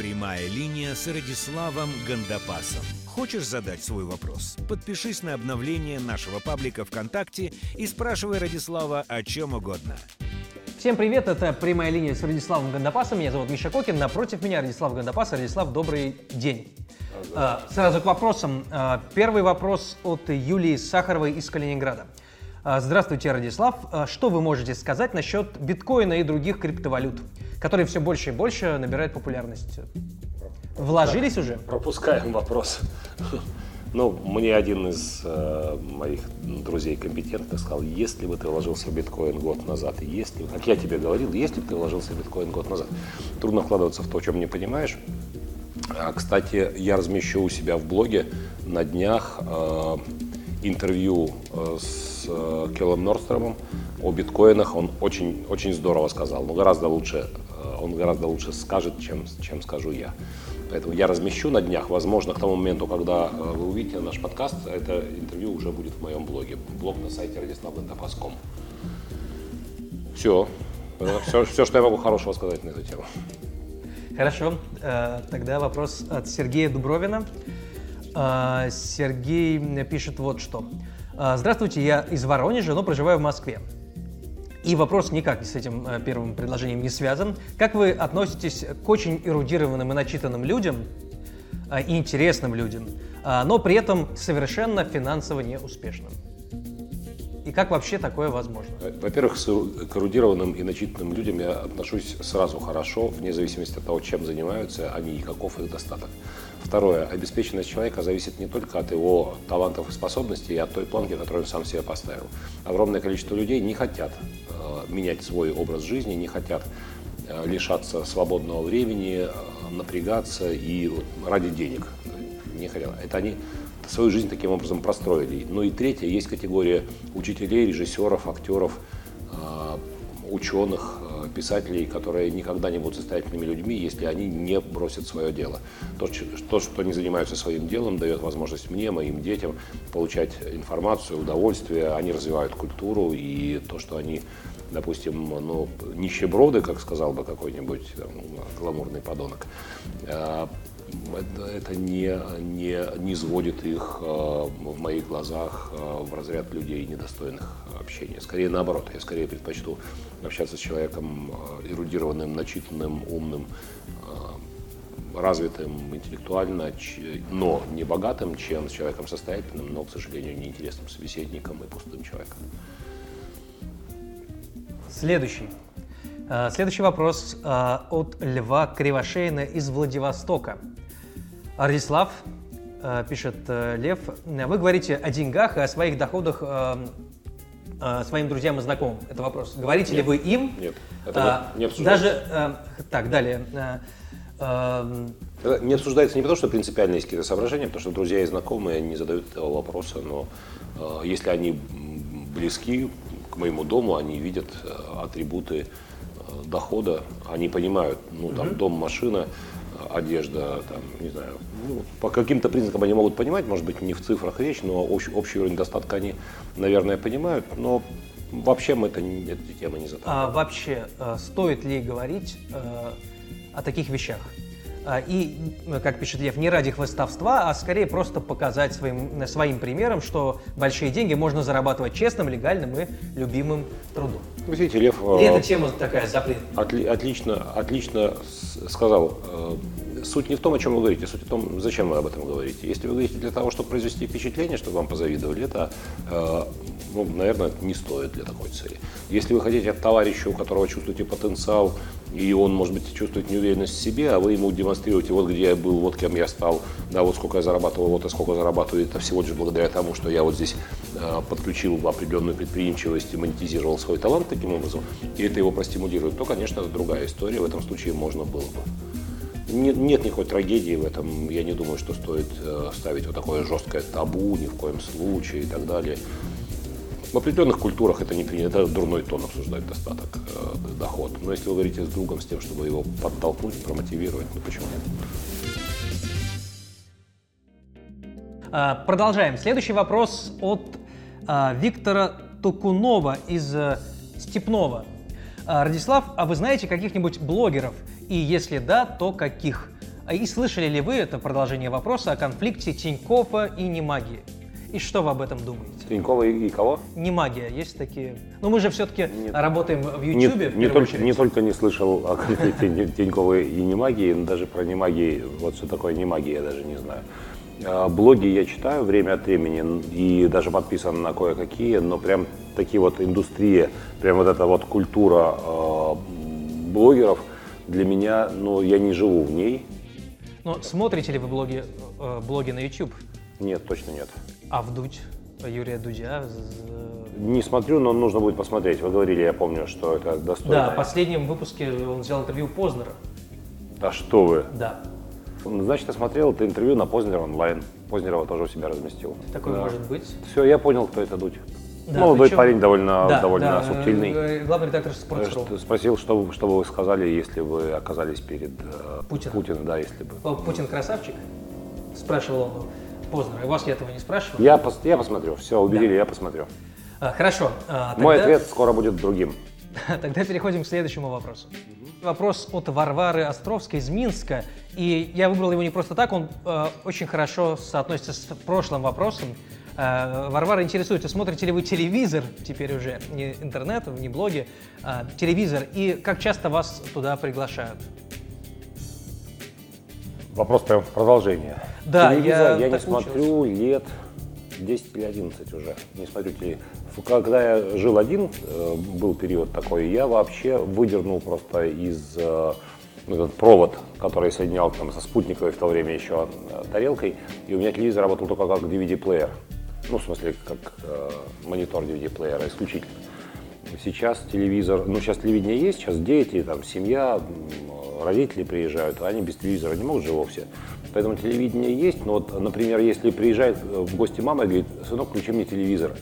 Прямая линия с Радиславом Гандапасом. Хочешь задать свой вопрос? Подпишись на обновление нашего паблика ВКонтакте и спрашивай Радислава о чем угодно. Всем привет, это «Прямая линия» с Радиславом Гандапасом. Меня зовут Миша Кокин, напротив меня Радислав Гандапас. Радислав, добрый день. А, Сразу к вопросам. А, Первый вопрос от Юлии Сахаровой из Калининграда. А, Здравствуйте, Радислав. А, Что вы можете сказать насчет биткоина и других криптовалют, которые все больше и больше набирают популярность? Вложились уже? Пропускаем вопрос. Ну, мне один из э, моих друзей компетентных сказал, если бы ты вложился в биткоин год назад, если, как я тебе говорил, если бы ты вложился в биткоин год назад, трудно вкладываться в то, чем не понимаешь. А, кстати, я размещу у себя в блоге на днях э, интервью э, с э, Келлом Норстромом о биткоинах. Он очень, очень здорово сказал, но гораздо лучше, э, он гораздо лучше скажет, чем, чем скажу я. Поэтому я размещу на днях, возможно, к тому моменту, когда вы увидите наш подкаст, это интервью уже будет в моем блоге. Блог на сайте radislavgandapас.com. Все. все. Все, что я могу хорошего сказать на эту тему. Хорошо, тогда вопрос от Сергея Дубровина. Э, Сергей пишет вот что. Э, Здравствуйте, я из Воронежа, но проживаю в Москве. И вопрос никак с этим э, первым предложением не связан. Как вы относитесь к очень эрудированным и начитанным людям, э, и интересным людям, но при этом совершенно финансово неуспешным? И как вообще такое возможно? Во-первых, к эрудированным и начитанным людям я отношусь сразу хорошо, вне зависимости от того, чем занимаются они и каков их достаток. Второе. Обеспеченность человека зависит не только от его талантов и способностей, и от той планки, которую он сам себе поставил. Огромное количество людей не хотят э, менять свой образ жизни, не хотят э, лишаться свободного времени, э, напрягаться и вот ради денег. Не хотят. Это они свою жизнь таким образом простроили. Ну и третье, есть категория учителей, режиссеров, актеров, э, ученых, писателей, которые никогда не будут состоятельными людьми, если они не бросят свое дело. То, то, что они занимаются своим делом, дает возможность мне, моим детям получать информацию, удовольствие, они развивают культуру, и то, что они, допустим, ну, нищеброды, как сказал бы какой-нибудь там, гламурный подонок, э, это, не, не, не сводит их э, в моих глазах э, в разряд людей, недостойных общения. Скорее наоборот, я скорее предпочту общаться с человеком э, эрудированным, начитанным, умным, развитым интеллектуально, но не богатым, чем с человеком состоятельным, но, к сожалению, неинтересным собеседником и пустым человеком. Следующий. Следующий вопрос от Льва Кривошеина из Владивостока. Радислав, э, пишет э, Лев, вы говорите о деньгах и о своих доходах э, э, своим друзьям и знакомым. Это вопрос. Говорите ли вы им? Нет, это А, не обсуждается. Даже, э, так, далее. Э, эм, Это не обсуждается не потому, что принципиально есть какие-то соображения, потому что друзья и знакомые не задают этого вопроса, но э, если они близки к моему дому, они видят э, атрибуты э, дохода, они понимают, ну там дом, машина, э, одежда, там, не знаю, ну, по каким-то признакам они могут понимать, может быть, не в цифрах речь, но общий, общий уровень достатка они, наверное, понимают, но вообще мы это, эти темы не затрагиваем. а вообще, э, стоит ли говорить э, о таких вещах? А, И, как пишет Лев, не ради хвостовства, а скорее просто показать своим, своим примером, что большие деньги можно зарабатывать честным, легальным и любимым трудом. Вы видите, Лев... И э, эта тема такая запретная. Отли- отлично, отлично сказал. Э, Суть не в том, о чем вы говорите, суть в том, зачем вы об этом говорите. Если вы говорите для того, чтобы произвести впечатление, чтобы вам позавидовали, это, э, ну, наверное, не стоит для такой цели. Если вы хотите от товарища, у которого чувствуете потенциал, и он, может быть, чувствует неуверенность в себе, а вы ему демонстрируете, вот где я был, вот кем я стал, да, вот сколько я зарабатывал, вот и сколько зарабатываю, это всего лишь благодаря тому, что я вот здесь э, подключил определенную предприимчивость и монетизировал свой талант таким образом, и это его простимулирует, то, конечно, это другая история, в этом случае можно было бы. Нет, нет никакой трагедии в этом. Я не думаю, что стоит э, ставить вот такое жесткое табу ни в коем случае и так далее. В определенных культурах это не принято, это дурной тон обсуждать достаток, э, доход. Но если вы говорите с другом с тем, чтобы его подтолкнуть, промотивировать, ну почему нет? А, Продолжаем. Следующий вопрос от а, Виктора Токунова из э, Степного. А, Радислав, а вы знаете каких-нибудь блогеров? И если да, то каких? А И слышали ли вы, это продолжение вопроса, о конфликте Тинькова и Немагии? И что вы об этом думаете? Тинькова и, и кого? Не магия, есть такие. Но мы же все-таки Нет. работаем в Не, в не первую только, очередь. не только не слышал о конфликте и Немагии, но даже про Немагии, вот что такое Немагия, я даже не знаю. А, Блоги я читаю время от времени и даже подписан на кое-какие, но прям такие вот индустрии, прям вот эта вот культура э, блогеров для меня, ну, я не живу в ней. Но смотрите ли вы блоги, э, блоги на YouTube? Нет, точно нет. А вдуть Юрия Дудя? Не смотрю, но нужно будет посмотреть. Вы говорили, я помню, что это достойно. Да, в последнем выпуске он взял интервью Познера. Да что вы. Да, Значит, я смотрел это интервью на Познер онлайн. Познерова тоже у себя разместил. такое Да. может быть. Все, я понял, кто это Дудь. Да, Молодой причем- парень довольно, Да, довольно да, субтильный. э, Главный редактор Sports.ru. Спросил, что, что бы вы сказали, если вы оказались перед э, Путиным. Путиным, да, если бы. Путин красавчик? Спрашивал он Познера. И вас я этого не спрашивал. Я, пос- я посмотрю. Все, убедили, я посмотрю. А, хорошо. а, Мой тогда- ответ скоро будет другим. Тогда переходим к следующему вопросу. Вопрос от Варвары Островской из Минска. И я выбрал его не просто так, он э, очень хорошо соотносится с прошлым вопросом. Э, Варвара интересуется, смотрите ли вы телевизор, теперь уже не интернет, не блоги, а телевизор, и как часто вас туда приглашают? Вопрос прям в продолжение. Да, Телевизор я я, не смотрю лет 10 или 11 уже. Не смотрю телевизор. Когда я жил один, э, был период такой, я вообще выдернул просто из э, ну, этот провод, который соединял там, со спутниковой в то время еще э, тарелкой, и у меня телевизор работал только как DVD-плеер. Ну, в смысле, как э, монитор DVD-плеера исключительно. Сейчас телевизор, ну сейчас телевидение есть, сейчас дети, там семья, родители приезжают, а они без телевизора не могут же вовсе. Поэтому телевидение есть, но вот, например, если приезжает э, в гости мама и говорит, сынок, включи мне телевизор.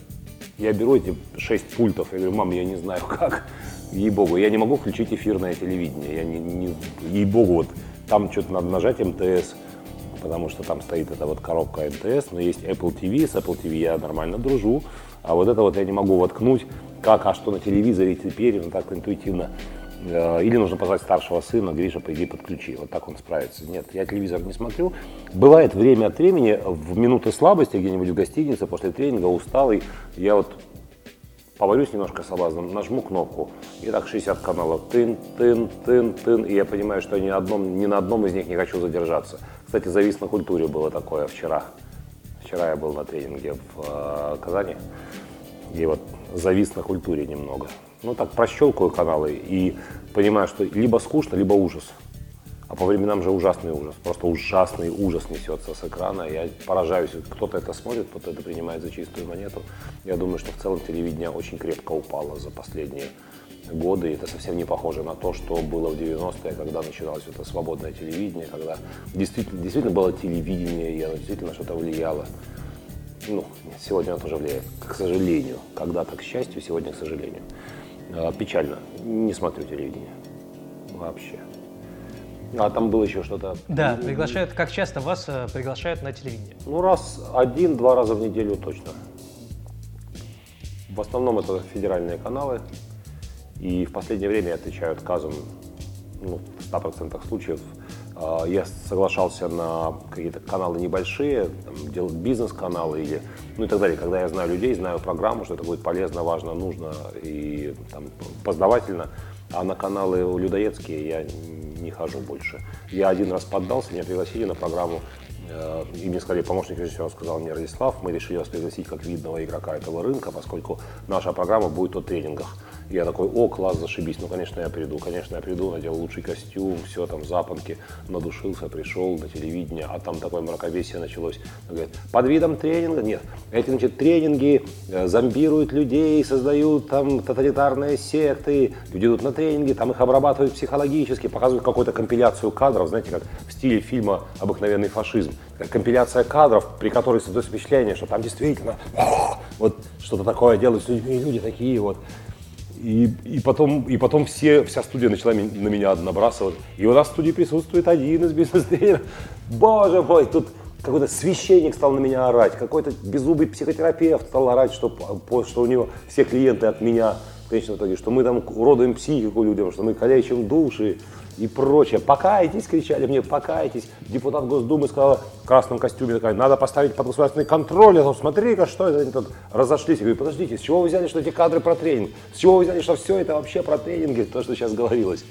Я беру эти шесть пультов, я говорю, мам, я не знаю как, ей-богу, я не могу включить эфирное телевидение, я не, не- ей-богу, вот там что-то надо нажать МТС, потому что там стоит эта вот коробка МТС, но есть Apple TV, с Apple TV я нормально дружу, а вот это вот я не могу воткнуть, как, а что на телевизоре теперь, ну так интуитивно. Э, Или нужно позвать старшего сына, Гриша, пойди подключи, вот так он справится. Нет, я телевизор не смотрю. Бывает время от времени, в минуты слабости где-нибудь в гостинице, после тренинга, усталый, я вот поварюсь немножко соблазном, нажму кнопку, и так 60 каналов, тын, тын, тын, тын, и я понимаю, что ни, одном, ни на одном из них не хочу задержаться. Кстати, завис на культуре было такое вчера. Вчера я был на тренинге в э, Казани, и вот завис на культуре немного. Ну так прощелкаю каналы и понимаю, что либо скучно, либо ужас. А по временам же ужасный ужас. Просто ужасный ужас несется с экрана. Я поражаюсь, кто-то это смотрит, кто-то это принимает за чистую монету. Я думаю, что в целом телевидение очень крепко упало за последние годы. И это совсем не похоже на то, что было в 90-е, когда начиналось это свободное телевидение, когда действительно, действительно было телевидение, и оно действительно что-то влияло. Ну, сегодня оно тоже влияет, к сожалению. Когда-то, к счастью, сегодня, к сожалению. А, Печально. Не смотрю телевидение. Вообще. А там было еще что-то. Да, приглашают. Как часто вас э, приглашают на телевидение? Ну, раз один-два раза в неделю точно. В основном это федеральные каналы. И в последнее время я отвечаю отказом ну, в 100% случаев. А, Я соглашался на какие-то каналы небольшие, там, дел- бизнес-каналы или ну и так далее, когда я знаю людей, знаю программу, что это будет полезно, важно, нужно и там, познавательно. А на каналы людоедские я не хожу больше. Я один раз поддался, меня пригласили на программу Э, И мне сказали, помощник режиссера сказал мне, Радислав, мы решили вас пригласить как видного игрока этого рынка, поскольку наша программа будет о тренингах. Я такой, о, класс, зашибись. Ну, конечно, я приду, конечно, я приду, надел лучший костюм, все там, запонки, надушился, пришел на телевидение, а там такое мракобесие началось. Он говорит, под видом тренинга? Нет, эти, значит, тренинги э, зомбируют людей, создают там тоталитарные секты, люди идут на тренинги, там их обрабатывают психологически, показывают какую-то компиляцию кадров, знаете, как в стиле фильма «Обыкновенный фашизм». Компиляция кадров, при которой создается впечатление, что там действительно вот что-то такое делают с людьми, и люди такие вот. И, и потом, и потом все, вся студия начала на меня набрасывать. И у нас в студии присутствует один из бизнес-тренеров. Боже мой, тут какой-то священник стал на меня орать, какой-то беззубый психотерапевт стал орать, что, по- что у него все клиенты от меня в конечном итоге, что мы там уродуем психику людям, что мы калечим души. И прочее. Покайтесь, кричали мне, покайтесь. Депутат Госдумы сказал в красном костюме, такая, надо поставить под государственный контроль. Я говорю, смотри-ка, что это они тут разошлись. Я говорю, подождите, с чего вы взяли, что эти кадры про тренинг? С чего вы взяли, что все это вообще про тренинги, то, что сейчас говорилось?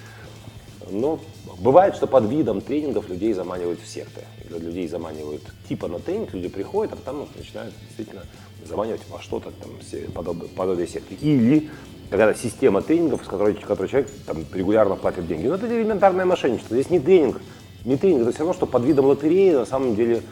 Ну, бывает, что под видом тренингов людей заманивают в секты. Людей заманивают типа на тренинг, люди приходят, а потом начинают действительно заманивать во что-то там подобное, подобие секты. Или какая-то система тренингов, с которой, которой человек там, регулярно платит деньги. Но это элементарное мошенничество. Здесь не тренинг, не тренинг, это все равно, что под видом лотереи на самом деле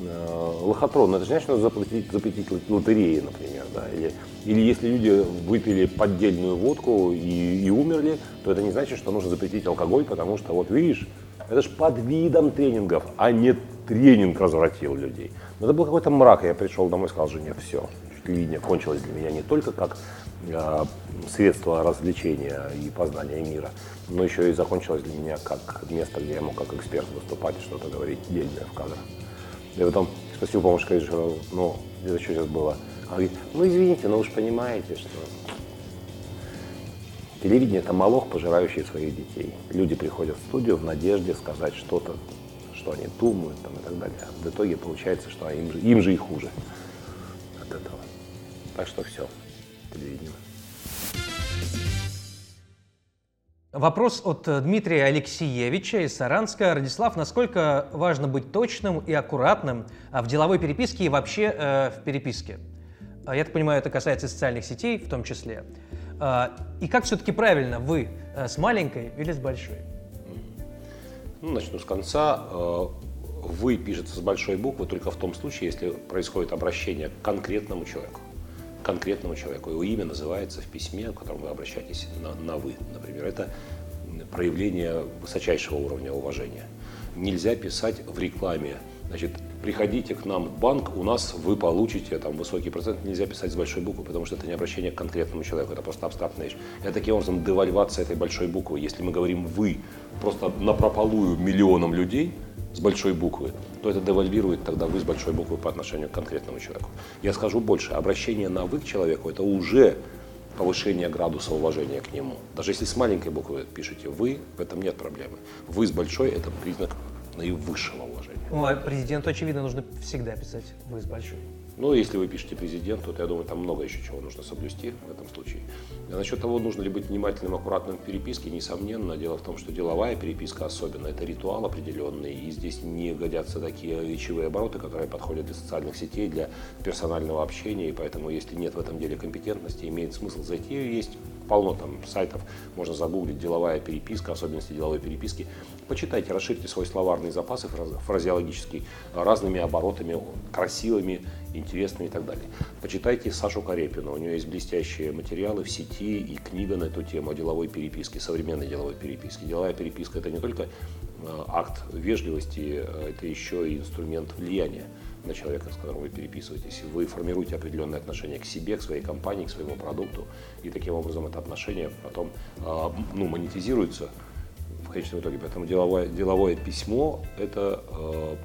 э, лохотрон. Это же значит, что запретить, запретить лотереи, например. Да? Или, или если люди выпили поддельную водку и, и умерли, то это не значит, что нужно запретить алкоголь, потому что, вот видишь, это же под видом тренингов, а не тренинг развратил людей. Но это был какой-то мрак. Я пришел домой и сказал жене, все, телевидение кончилось для меня не только как средство развлечения и познания мира, но еще и закончилось для меня как место, где я мог как эксперт выступать и что-то говорить дельное в кадрах. Я потом спросил помощь режиссера, ну, это что сейчас было? Она говорит, ну извините, но вы же понимаете, что телевидение это молох, пожирающий своих детей. Люди приходят в студию в надежде сказать что-то, что они думают там, и так далее. А в итоге получается, что им же, им же и хуже от этого. Так что все, телевидение. Вопрос от э, Дмитрия Алексеевича из Саранска. Радислав, насколько важно быть точным и аккуратным а в деловой переписке и вообще э, в переписке? А я так понимаю, это касается социальных сетей в том числе. А, и как все-таки правильно, вы э, с маленькой или с большой? Ну, начну с конца. Вы пишется с большой буквы только в том случае, если происходит обращение к конкретному человеку конкретному человеку. Его имя называется в письме, в котором вы обращаетесь на, на «вы». Например, это проявление высочайшего уровня уважения. Нельзя писать в рекламе, значит, приходите к нам в банк, у нас вы получите там высокий процент. Нельзя писать с большой буквы, потому что это не обращение к конкретному человеку, это просто абстрактная вещь. Это таким образом девальвация этой большой буквы. Если мы говорим «вы» просто напропалую миллионам людей – с большой буквы, то это девальвирует тогда вы с большой буквы по отношению к конкретному человеку. Я скажу больше, обращение на вы к человеку это уже повышение градуса уважения к нему. Даже если с маленькой буквы пишете вы, в этом нет проблемы. Вы с большой это признак наивысшего уважения. Ну, а президенту, очевидно, нужно всегда писать вы с большой. Ну, если вы пишете президенту, то я думаю, там много еще чего нужно соблюсти в этом случае. А насчет того, нужно ли быть внимательным, аккуратным в переписке, несомненно. Дело в том, что деловая переписка особенно, это ритуал определенный, и здесь не годятся такие речевые обороты, которые подходят для социальных сетей, для персонального общения, и поэтому, если нет в этом деле компетентности, имеет смысл зайти, есть полно там сайтов, можно загуглить деловая переписка, особенности деловой переписки. Почитайте, расширьте свой словарный запас фразеологический разными оборотами, красивыми, интересными и так далее. Почитайте Сашу Карепину, у нее есть блестящие материалы в сети и книга на эту тему о деловой переписке, современной деловой переписке. Деловая переписка – это не только э, акт вежливости, э, это еще и инструмент влияния на человека, с которым вы переписываетесь. Вы формируете определенное отношение к себе, к своей компании, к своему продукту, и таким образом это отношение потом э, ну, монетизируется конечном итоге. Поэтому деловое, деловое письмо – это э,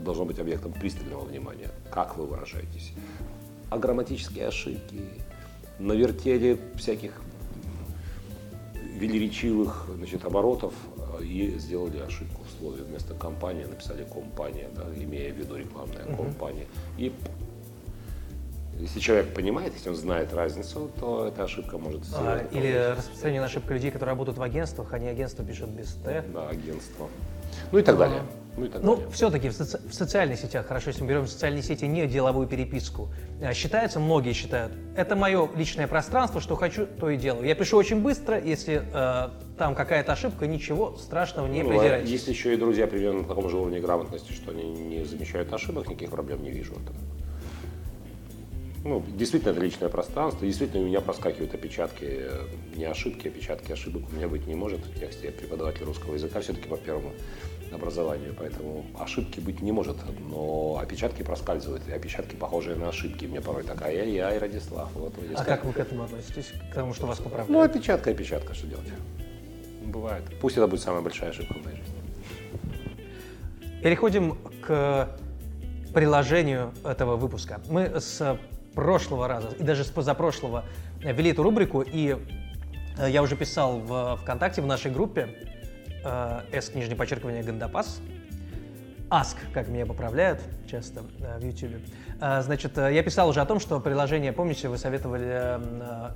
должно быть объектом пристального внимания, как вы выражаетесь. А грамматические ошибки, навертели всяких велеречивых значит, оборотов э, и сделали ошибку в слове. Вместо компания написали компания, да, имея в виду рекламная компания. И если человек понимает, если он знает разницу, то эта ошибка может а, Или распространение ошибка людей, которые работают в агентствах, они агентство пишут без Т. Да, агентство. Ну и так далее. Ну, и так ну все-таки в, соци- в социальных сетях, хорошо, если мы берем социальные сети, не деловую переписку, а, считается, многие считают, это мое личное пространство, что хочу, то и делаю. Я пишу очень быстро, если э, там какая-то ошибка, ничего страшного не ну, придирайтесь. Если еще и друзья примерно на таком же уровне грамотности, что они не замечают ошибок, никаких проблем не вижу в этом ну, действительно это личное пространство, действительно у меня проскакивают опечатки, э, не ошибки, опечатки ошибок у меня быть не может в тексте. Я преподаватель русского языка все-таки по первому образованию, поэтому ошибки быть не может, но опечатки проскальзывают, и опечатки похожие на ошибки. Мне порой такая, ай-яй, Радислав. Вот, а как, как вы к этому относитесь, к тому, что вас поправляют? Ну, опечатка, опечатка, что делать? Бывает. Пусть это будет самая большая ошибка в моей жизни. Переходим к приложению этого выпуска. Мы с прошлого раза и даже с позапрошлого вели эту рубрику, и э, я уже писал в ВКонтакте, в нашей группе, э, S, нижнее подчеркивание, Гандапас. Ask, как меня поправляют часто э, в YouTube. Э, значит, э, я писал уже о том, что приложение, помните, вы советовали э,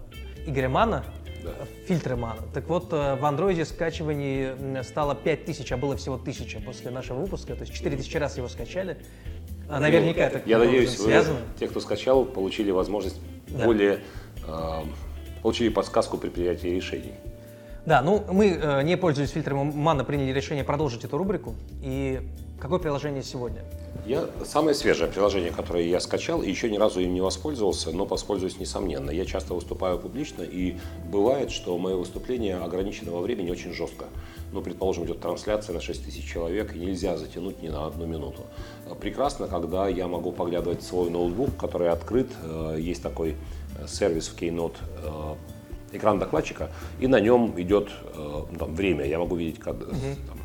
Игоря Мана, Да. фильтры Мана. Так вот, э, в андроиде скачиваний стало 5000, а было всего 1000 после нашего выпуска, то есть 4000 раз его скачали. А наверняка это Я надеюсь, вы, связано. те, кто скачал, получили возможность Да. более... э, получили подсказку при принятии решений. Да, ну мы, э, не пользуясь фильтром Мана, приняли решение продолжить эту рубрику. И какое приложение сегодня? Я самое свежее приложение, которое я скачал, и еще ни разу им не воспользовался, но воспользуюсь несомненно. Я часто выступаю публично, и бывает, что мое выступление ограничено во времени очень жестко. Ну, предположим, идет трансляция на 6 тысяч человек, и нельзя затянуть ни на одну минуту. Прекрасно, когда я могу поглядывать в свой ноутбук, который открыт. Э, Есть такой э, сервис в Keynote э, экран докладчика, и на нем идет там, время. Я могу видеть, как, там,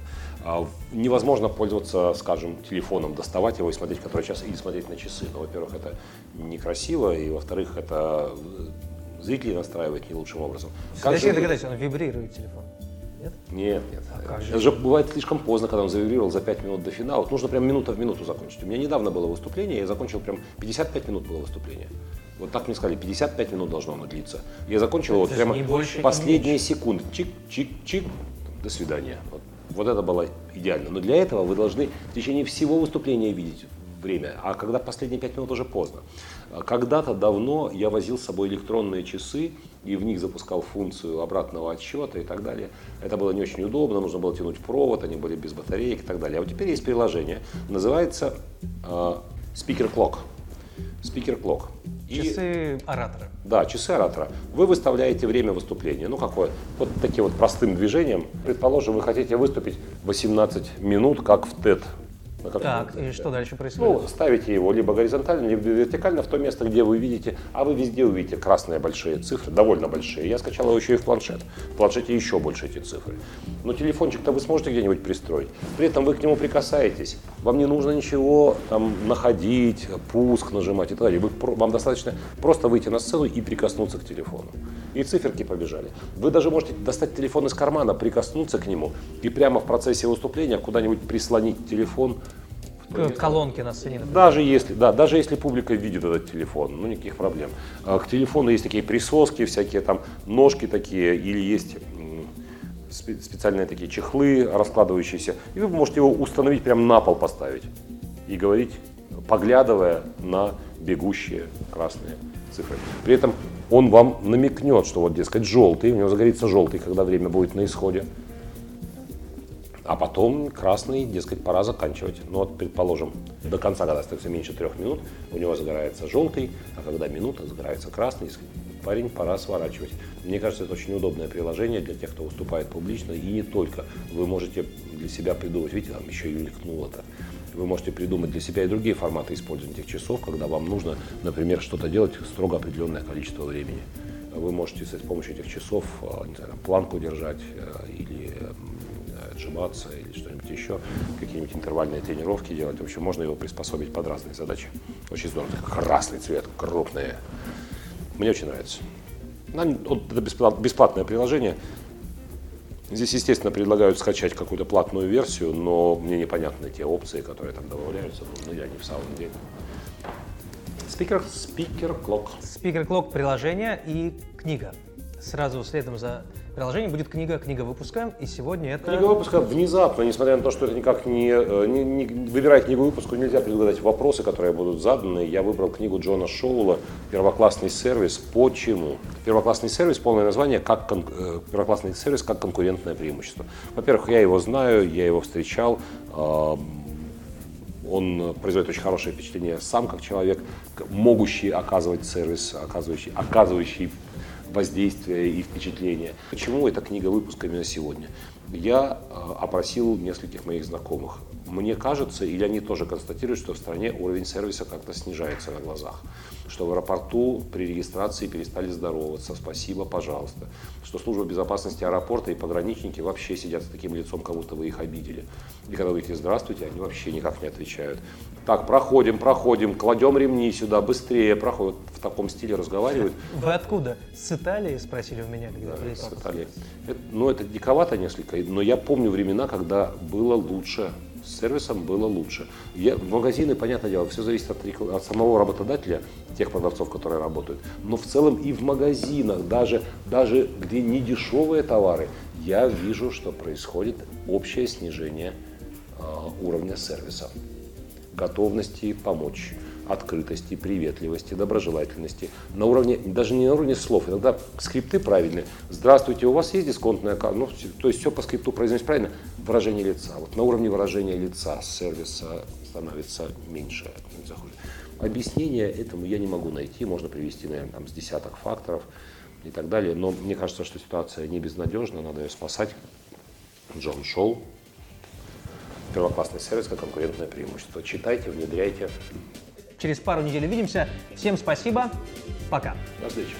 невозможно пользоваться, скажем, телефоном, доставать его и смотреть, который час, или смотреть на часы. Но, во-первых, это некрасиво, и, во-вторых, это э, зрителей настраивает не лучшим образом. Как Подожди, же- он вибрирует телефон. Нет? Нет, нет. как же? Это же бывает слишком поздно, когда он завибрировал за 5 минут до финала. Вот нужно прям минута в минуту закончить. У меня недавно было выступление, я закончил прям 55 минут было выступление. Вот так мне сказали, 55 минут должно оно длиться. Я закончил вот Это же прямо больше последние секунды. Чик-чик-чик, до свидания. Вот. Вот это было идеально. Но для этого вы должны в течение всего выступления видеть время, а когда последние пять минут уже поздно. Когда-то давно я возил с собой электронные часы и в них запускал функцию обратного отсчета и так далее. Это было не очень удобно, нужно было тянуть провод, они были без батареек и так далее. А вот теперь есть приложение, называется э, Speaker Clock. Clock. И- Часы оратора. да, часы оратора. Вы выставляете время выступления. Ну, какое? Вот таким вот простым движением. Предположим, вы хотите выступить 18 минут, как в TED. Каком Так, и что дальше происходит? Ну, ставите его либо горизонтально, либо вертикально в то место, где вы видите, а вы везде увидите красные большие цифры, довольно большие. Я скачал его еще и в планшет. В планшете еще больше эти цифры. Но телефончик-то вы сможете где-нибудь пристроить. При этом вы к нему прикасаетесь. Вам не нужно ничего там находить, пуск нажимать и так далее. Вы вам достаточно просто выйти на сцену и прикоснуться к телефону. И циферки побежали. Вы даже можете достать телефон из кармана, прикоснуться к нему и прямо в процессе выступления куда-нибудь прислонить телефон К колонке на сцене. например. даже если, да, даже если публика видит этот телефон, ну никаких проблем. А К телефону есть такие присоски, всякие там ножки такие, или есть специальные такие чехлы раскладывающиеся, и вы можете его установить прямо на пол поставить и говорить, поглядывая на бегущие красные цифры. При этом он вам намекнет, что вот, дескать, желтый, у него загорится желтый, когда время будет на исходе. А потом красный, дескать, пора заканчивать. Ну вот, предположим, до конца, когда остается меньше трех минут, у него загорается желтый, а когда минута, загорается красный, парень, пора сворачивать. Мне кажется, это очень удобное приложение для тех, кто выступает публично, и не только. Вы можете для себя придумать, видите, там еще и мелькнуло-то. Вы можете придумать для себя и другие форматы использования этих часов, когда вам нужно, например, что-то делать строго определенное количество времени. Вы можете с помощью этих часов а, знаю, планку держать э, или отжиматься или что-нибудь еще, какие-нибудь интервальные тренировки делать. В общем, можно его приспособить под разные задачи. Очень здорово. Красный цвет, крупные. Мне очень нравится. Это бесплат- бесплатное приложение. Здесь, естественно, предлагают скачать какую-то платную версию, но мне непонятны те опции, которые там добавляются. Ну, я не в самом деле. Спикер, спикер, клок. Speaker Clock приложение и книга. Сразу следом за приложением будет книга, книга выпуска. И сегодня это... Книга выпуска внезапно, несмотря на то, что это никак не, э, не, не- выбирая книгу выпуску, нельзя предугадать вопросы, которые будут заданы. Я выбрал книгу Джона Шоула «Первоклассный сервис». Почему? Первоклассный сервис, полное название, как кон- э, первоклассный сервис как конкурентное преимущество. Во-первых, я его знаю, я его встречал. Он производит очень хорошее впечатление сам как человек, могущий оказывать сервис, оказывающий, оказывающий воздействие и впечатление. Почему эта книга выпуска именно сегодня? Я э, опросил нескольких моих знакомых. Мне кажется, или они тоже констатируют, что в стране уровень сервиса как-то снижается на глазах. Что в аэропорту при регистрации перестали здороваться, спасибо, пожалуйста. Что служба безопасности аэропорта и пограничники вообще сидят с таким лицом, как будто вы их обидели. И когда вы говорите «здравствуйте», они вообще никак не отвечают. Так, проходим, проходим, кладем ремни сюда, быстрее, проходят. В таком стиле разговаривают. Вы откуда? С Италии, спросили у меня, когда Да, с Италии. Это- ну, это диковато несколько, но я помню времена, когда было лучше. С сервисом было лучше. Я, магазины, понятное дело, все зависит от, от самого работодателя, тех продавцов, которые работают. Но в целом и в магазинах, даже, даже где не дешевые товары, я вижу, что происходит общее снижение а, уровня сервиса готовности помочь, открытости, приветливости, доброжелательности. На уровне, даже не на уровне слов, иногда скрипты правильные. Здравствуйте, у вас есть дисконтная карта? Ну, то есть все по скрипту произносить правильно. Выражение лица. Вот на уровне выражения лица сервиса становится меньше. Объяснение этому я не могу найти. Можно привести, наверное, там, с десяток факторов и так далее. Но мне кажется, что ситуация не безнадежна, надо ее спасать. Джон Шоу, первоклассный сервис как конкурентное преимущество. Читайте, внедряйте. Через пару недель увидимся. Всем спасибо. Пока. До встречи.